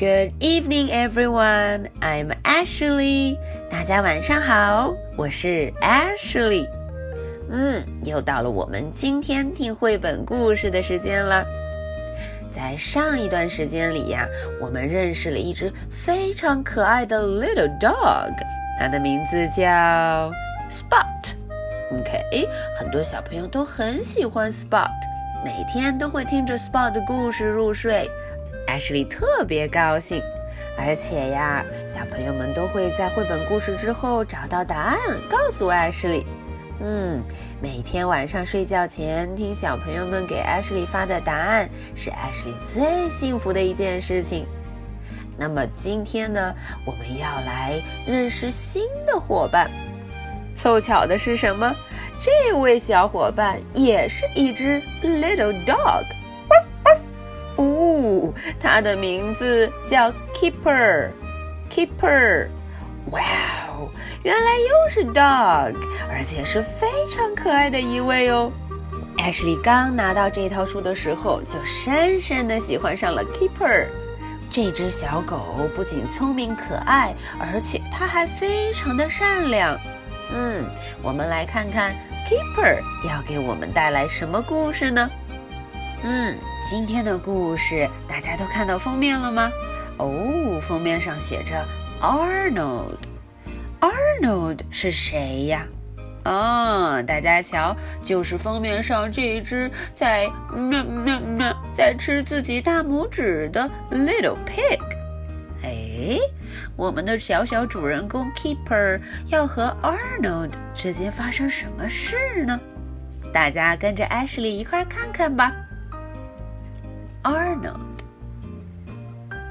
Good evening, everyone. I'm Ashley. 大家晚上好，我是 Ashley。嗯，又到了我们今天听绘本故事的时间了。在上一段时间里呀，我们认识了一只非常可爱的 little dog，它的名字叫 Spot。OK，很多小朋友都很喜欢 Spot，每天都会听着 Spot 的故事入睡。Ashley 特别高兴，而且呀，小朋友们都会在绘本故事之后找到答案，告诉 Ashley。嗯，每天晚上睡觉前听小朋友们给 Ashley 发的答案，是 Ashley 最幸福的一件事情。那么今天呢，我们要来认识新的伙伴。凑巧的是什么？这位小伙伴也是一只 little dog。它的名字叫 Keeper。Keeper，哇哦，原来又是 dog，而且是非常可爱的一位哦。Ashley 刚拿到这套书的时候，就深深的喜欢上了 Keeper。这只小狗不仅聪明可爱，而且它还非常的善良。嗯，我们来看看 Keeper 要给我们带来什么故事呢？嗯，今天的故事大家都看到封面了吗？哦，封面上写着 Arnold。Arnold 是谁呀？啊，大家瞧，就是封面上这只在那那那在吃自己大拇指的 little pig。哎，我们的小小主人公 Keeper 要和 Arnold 之间发生什么事呢？大家跟着 Ashley 一块看看吧。Arnold.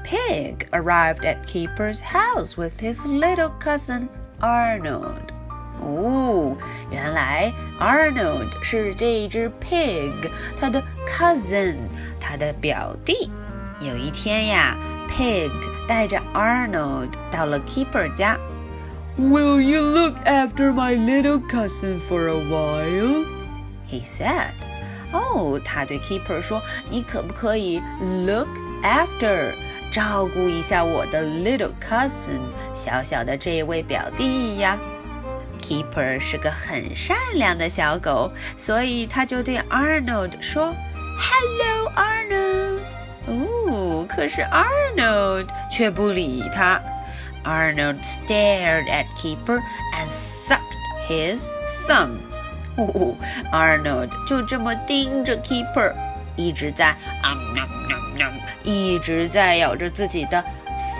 Pig arrived at Keeper's house with his little cousin Arnold. 哦，原来 Arnold 是这只 pig 它的 cousin，它的表弟。有一天呀，Pig 带着 Arnold 到了 Keeper 家。Will you look after my little cousin for a while? He said. 哦，他对 Keeper 说：“你可不可以 look after，照顾一下我的 little cousin，小小的这位表弟呀？”Keeper 是个很善良的小狗，所以他就对 Arnold 说：“Hello, Arnold。”哦，可是 Arnold 却不理他。Arnold stared at Keeper and sucked his thumb. Arnold 就这么盯着 Keeper，一直在啊喵喵喵，一直在咬着自己的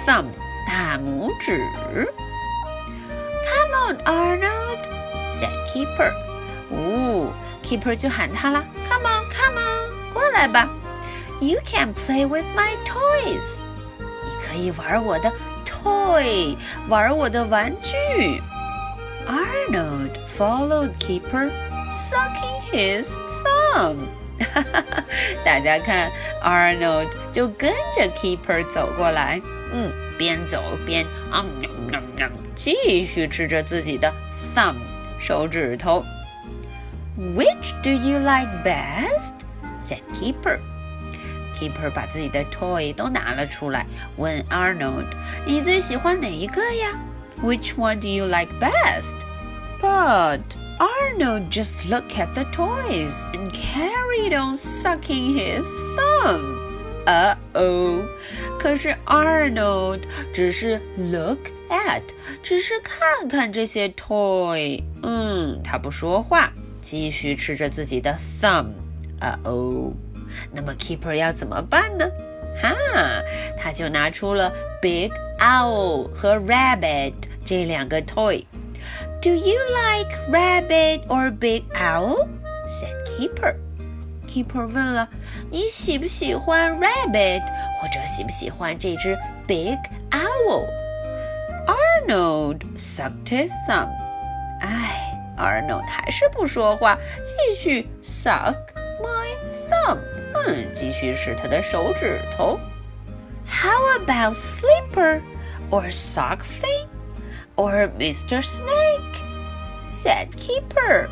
thumb 大拇指。Come on, Arnold, said Keeper。哦，Keeper 就喊他了，Come on, come on，过来吧。You can play with my toys。你可以玩我的 toy，玩我的玩具。Arnold followed Keeper, sucking his thumb. 大家看，Arnold 就跟着 Keeper 走过来，嗯，边走边啊喵喵喵，继续吃着自己的 thumb 手指头。Which do you like best? said Keeper. Keeper 把自己的 toy 都拿了出来，问 Arnold：“ 你最喜欢哪一个呀？” Which one do you like best? But Arnold just looked at the toys and carried on sucking his thumb. Uh oh！可是 Arnold 只是 look at，只是看看这些 toy。嗯，他不说话，继续吃着自己的 thumb。Uh oh！那么 Keeper 要怎么办呢？哈，他就拿出了 Big Owl 和 Rabbit 这两个 toy。 Do you like rabbit or big owl? said Keeper. Keeper 问了，你喜不喜欢 rabbit 或者喜不喜欢这只 big owl? Arnold sucked his thumb. 哎，Arnold 还是不说话，继续 suck my thumb. 嗯，继续吃他的手指头。How about Slipper or Sock Thing or Mr. Snake? said Keeper.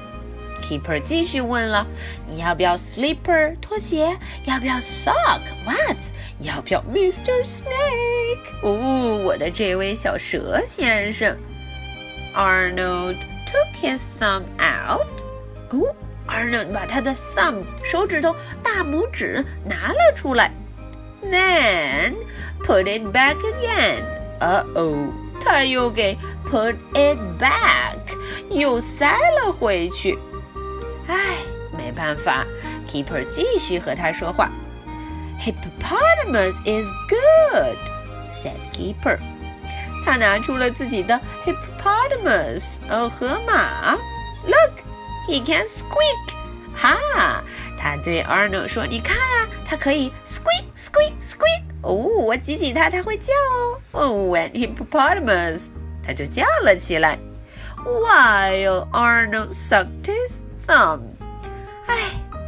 Keeper 继续问了：“你要不要 slipper 拖鞋？要不要 sock 袜子？要不要 Mr. Snake？” 哦，我的这位小蛇先生。Arnold took his thumb out。哦，Arnold 把他的 thumb 手指头大拇指拿了出来，then put it back again。uh oh， 他又给 put it back，又塞了回去。唉，没办法，Keeper 继续和他说话。Hippopotamus is good，said Keeper。他拿出了自己的 hippopotamus，哦，河马。Look，he can squeak。哈，他对 Arnold 说：“你看啊，他可以 squeak squeak squeak。哦，我挤挤他，他会叫哦。哦，when hippopotamus，他就叫了起来。While Arnold sucked his thumb。哎，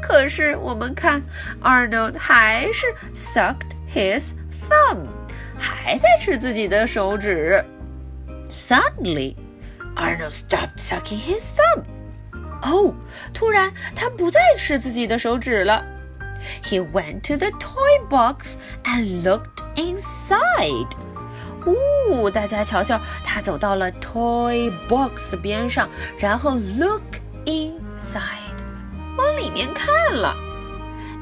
可是我们看 Arnold 还是 sucked his thumb，还在吃自己的手指。Suddenly, Arnold stopped sucking his thumb. 哦，突然他不再吃自己的手指了。He went to the toy box and looked inside. 呜，大家瞧瞧，他走到了 toy box 的边上，然后 look inside，往里面看了。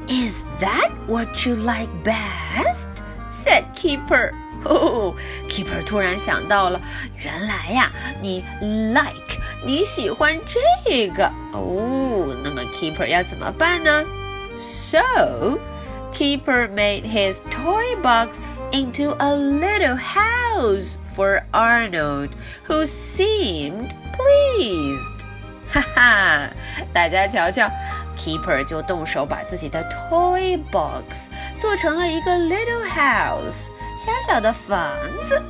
Is that what you like best? said Keeper. 哦，Keeper 突然想到了，原来呀，你 like 你喜欢这个哦。那么 Keeper 要怎么办呢？So Keeper made his toy box into a little house for Arnold, who seemed pleased. 哈哈，大家瞧瞧，Keeper 就动手把自己的 toy box 做成了一个 little house，小小的房子。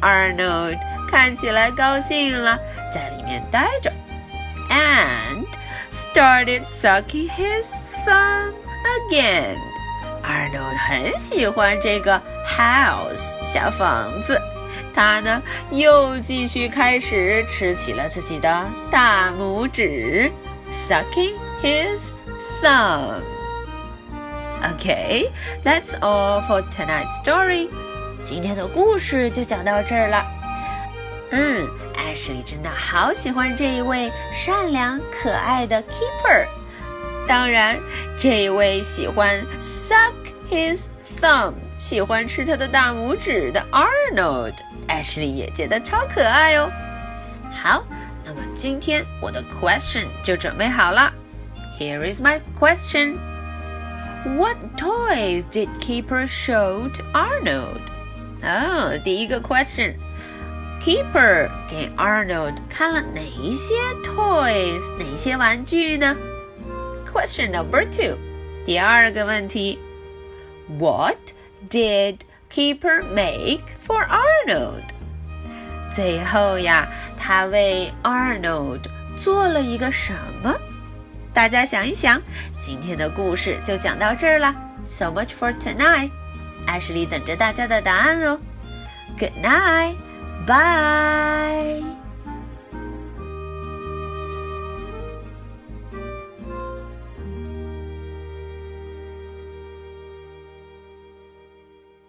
Arnold 看起来高兴了，在里面待着，and started sucking his thumb again. Arnold 很喜欢这个 house 小房子，他呢又继续开始吃起了自己的大拇指，sucking his thumb. Okay, that's all for tonight's story. 今天的故事就讲到这儿了。嗯，艾什莉真的好喜欢这一位善良可爱的 keeper。当然，这一位喜欢 suck his thumb，喜欢吃他的大拇指的 Arnold，艾什莉也觉得超可爱哦。好，那么今天我的 question 就准备好了。Here is my question. What toys did Keeper show to Arnold? 哦，第一个 question。Keeper 给 Arnold 看了哪一些 toys，哪些玩具呢？Question number two，第二个问题，What did Keeper make for Arnold？最后呀，他为 Arnold 做了一个什么？大家想一想，今天的故事就讲到这儿了。So much for tonight，艾什莉等着大家的答案哦。Good night。 Bye.